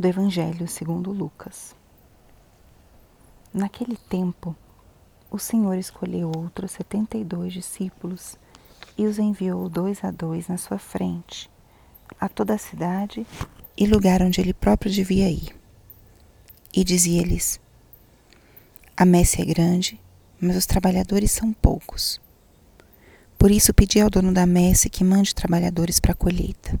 do Evangelho segundo Lucas. Naquele tempo, o Senhor escolheu outros setenta e dois discípulos e os enviou dois a dois na sua frente, a toda a cidade e lugar onde ele próprio devia ir. E dizia-lhes: A messe é grande, mas os trabalhadores são poucos. Por isso pedi ao dono da messe que mande trabalhadores para a colheita.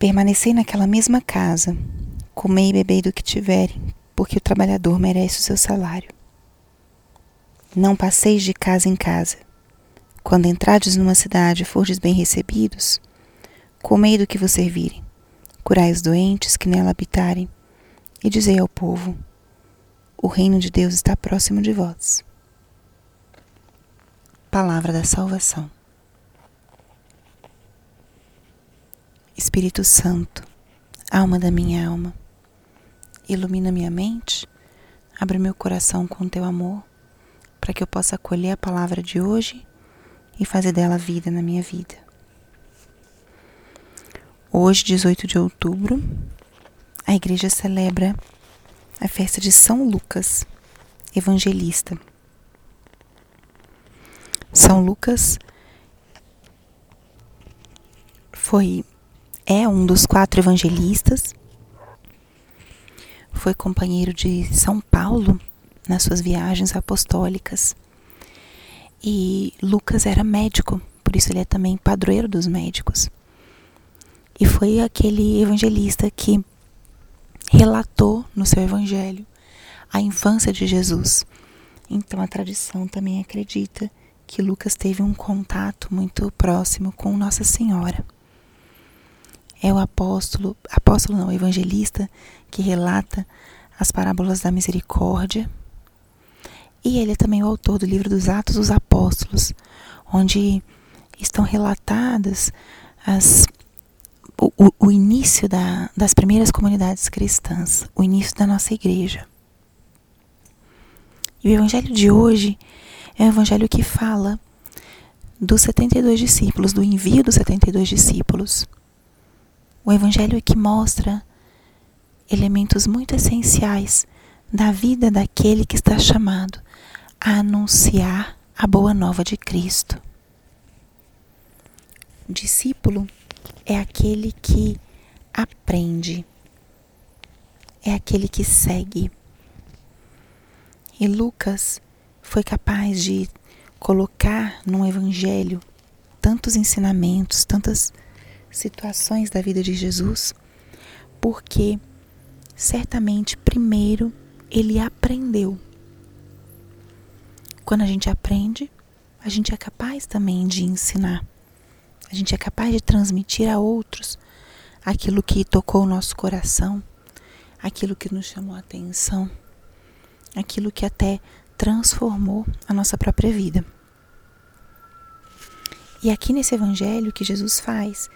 Permanecei naquela mesma casa, comei e bebei do que tiverem, porque o trabalhador merece o seu salário. Não passeis de casa em casa. Quando entrardes numa cidade e fordes bem recebidos, comei do que vos servirem, curai os doentes que nela habitarem, e dizei ao povo: O reino de Deus está próximo de vós. Palavra da Salvação. Espírito Santo, alma da minha alma, ilumina minha mente, abre meu coração com teu amor, para que eu possa acolher a palavra de hoje e fazer dela vida na minha vida. Hoje, 18 de outubro, a igreja celebra a festa de São Lucas, evangelista. São Lucas foi é um dos quatro evangelistas. Foi companheiro de São Paulo nas suas viagens apostólicas. E Lucas era médico, por isso ele é também padroeiro dos médicos. E foi aquele evangelista que relatou no seu evangelho a infância de Jesus. Então a tradição também acredita que Lucas teve um contato muito próximo com Nossa Senhora é o apóstolo, apóstolo não, evangelista, que relata as parábolas da misericórdia. E ele é também o autor do livro dos Atos dos Apóstolos, onde estão relatadas as, o, o início da, das primeiras comunidades cristãs, o início da nossa igreja. E o evangelho de hoje é um evangelho que fala dos 72 discípulos, do envio dos 72 discípulos. O Evangelho é que mostra elementos muito essenciais da vida daquele que está chamado a anunciar a boa nova de Cristo. O discípulo é aquele que aprende, é aquele que segue. E Lucas foi capaz de colocar no Evangelho tantos ensinamentos, tantas situações da vida de Jesus, porque certamente primeiro ele aprendeu. Quando a gente aprende, a gente é capaz também de ensinar. A gente é capaz de transmitir a outros aquilo que tocou o nosso coração, aquilo que nos chamou a atenção, aquilo que até transformou a nossa própria vida. E aqui nesse evangelho que Jesus faz,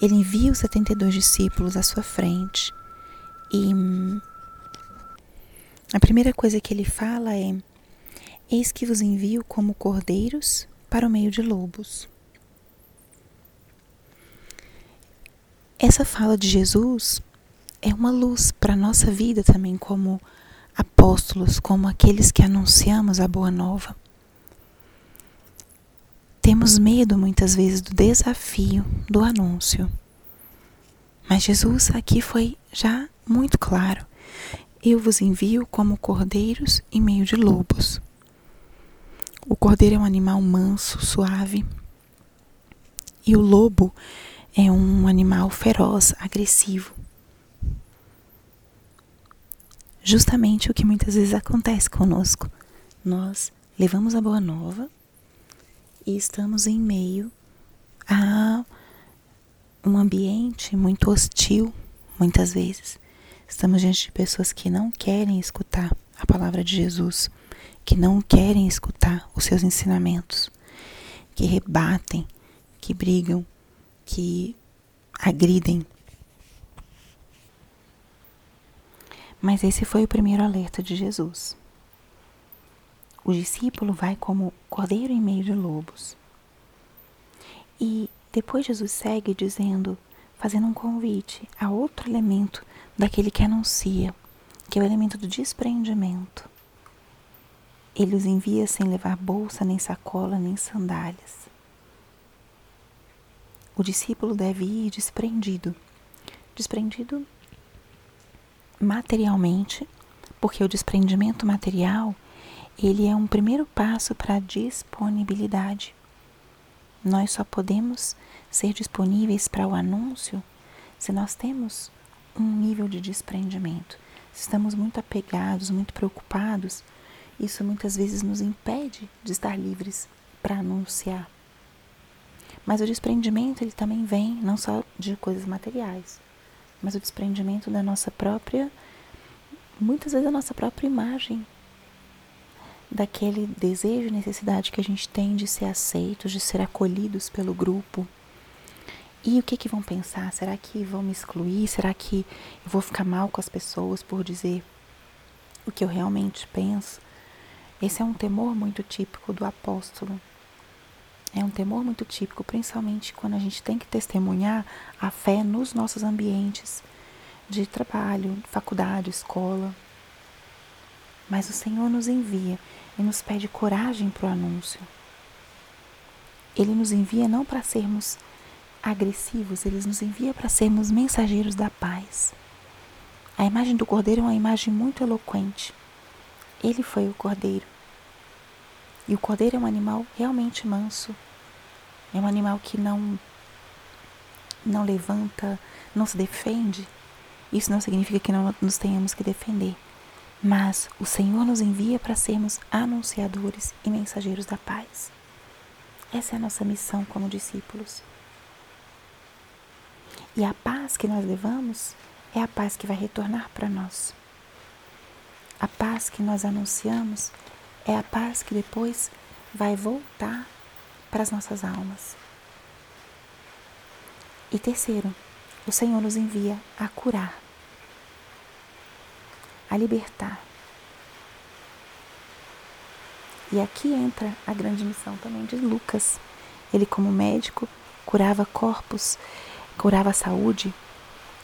ele envia os 72 discípulos à sua frente. E a primeira coisa que ele fala é: Eis que vos envio como cordeiros para o meio de lobos. Essa fala de Jesus é uma luz para a nossa vida também, como apóstolos, como aqueles que anunciamos a boa nova. Temos medo muitas vezes do desafio do anúncio. Mas Jesus aqui foi já muito claro. Eu vos envio como cordeiros em meio de lobos. O cordeiro é um animal manso, suave. E o lobo é um animal feroz, agressivo. Justamente o que muitas vezes acontece conosco. Nós levamos a boa nova e estamos em meio a um ambiente muito hostil, muitas vezes. Estamos diante de pessoas que não querem escutar a palavra de Jesus, que não querem escutar os seus ensinamentos, que rebatem, que brigam, que agridem. Mas esse foi o primeiro alerta de Jesus. O discípulo vai como cordeiro em meio de lobos. E depois Jesus segue dizendo, fazendo um convite a outro elemento daquele que anuncia, que é o elemento do desprendimento. Ele os envia sem levar bolsa, nem sacola, nem sandálias. O discípulo deve ir desprendido. Desprendido materialmente, porque o desprendimento material, ele é um primeiro passo para a disponibilidade. Nós só podemos ser disponíveis para o anúncio se nós temos um nível de desprendimento. Se estamos muito apegados, muito preocupados, isso muitas vezes nos impede de estar livres para anunciar. Mas o desprendimento ele também vem não só de coisas materiais, mas o desprendimento da nossa própria, muitas vezes a nossa própria imagem, daquele desejo e necessidade que a gente tem de ser aceitos, de ser acolhidos pelo grupo. E o que, que vão pensar? Será que vão me excluir? Será que eu vou ficar mal com as pessoas por dizer o que eu realmente penso? Esse é um temor muito típico do apóstolo. É um temor muito típico, principalmente quando a gente tem que testemunhar a fé nos nossos ambientes de trabalho, faculdade, escola. Mas o Senhor nos envia e nos pede coragem para o anúncio. Ele nos envia não para sermos agressivos, ele nos envia para sermos mensageiros da paz. A imagem do cordeiro é uma imagem muito eloquente. Ele foi o cordeiro. E o cordeiro é um animal realmente manso. É um animal que não não levanta, não se defende. Isso não significa que não nos tenhamos que defender. Mas o Senhor nos envia para sermos anunciadores e mensageiros da paz. Essa é a nossa missão como discípulos. E a paz que nós levamos é a paz que vai retornar para nós. A paz que nós anunciamos é a paz que depois vai voltar para as nossas almas. E terceiro, o Senhor nos envia a curar a libertar. E aqui entra a grande missão também de Lucas. Ele, como médico, curava corpos, curava a saúde,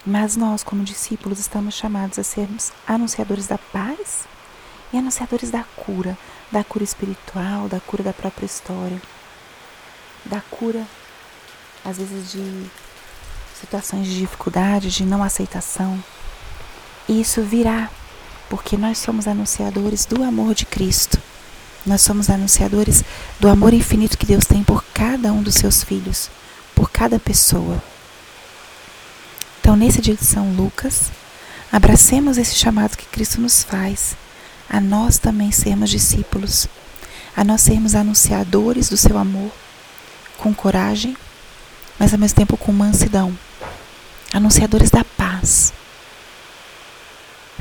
mas nós, como discípulos, estamos chamados a sermos anunciadores da paz e anunciadores da cura, da cura espiritual, da cura da própria história, da cura, às vezes, de situações de dificuldade, de não aceitação. E isso virá porque nós somos anunciadores do amor de Cristo. Nós somos anunciadores do amor infinito que Deus tem por cada um dos seus filhos, por cada pessoa. Então, nesse dia de São Lucas, abracemos esse chamado que Cristo nos faz, a nós também sermos discípulos, a nós sermos anunciadores do seu amor, com coragem, mas ao mesmo tempo com mansidão, anunciadores da paz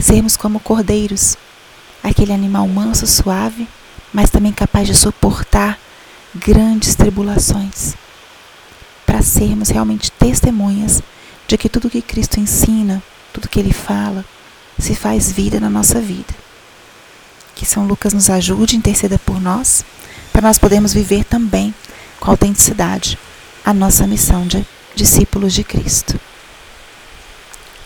sermos como cordeiros, aquele animal manso, suave, mas também capaz de suportar grandes tribulações, para sermos realmente testemunhas de que tudo que Cristo ensina, tudo que Ele fala, se faz vida na nossa vida. Que São Lucas nos ajude, interceda por nós, para nós podermos viver também com autenticidade a nossa missão de discípulos de Cristo.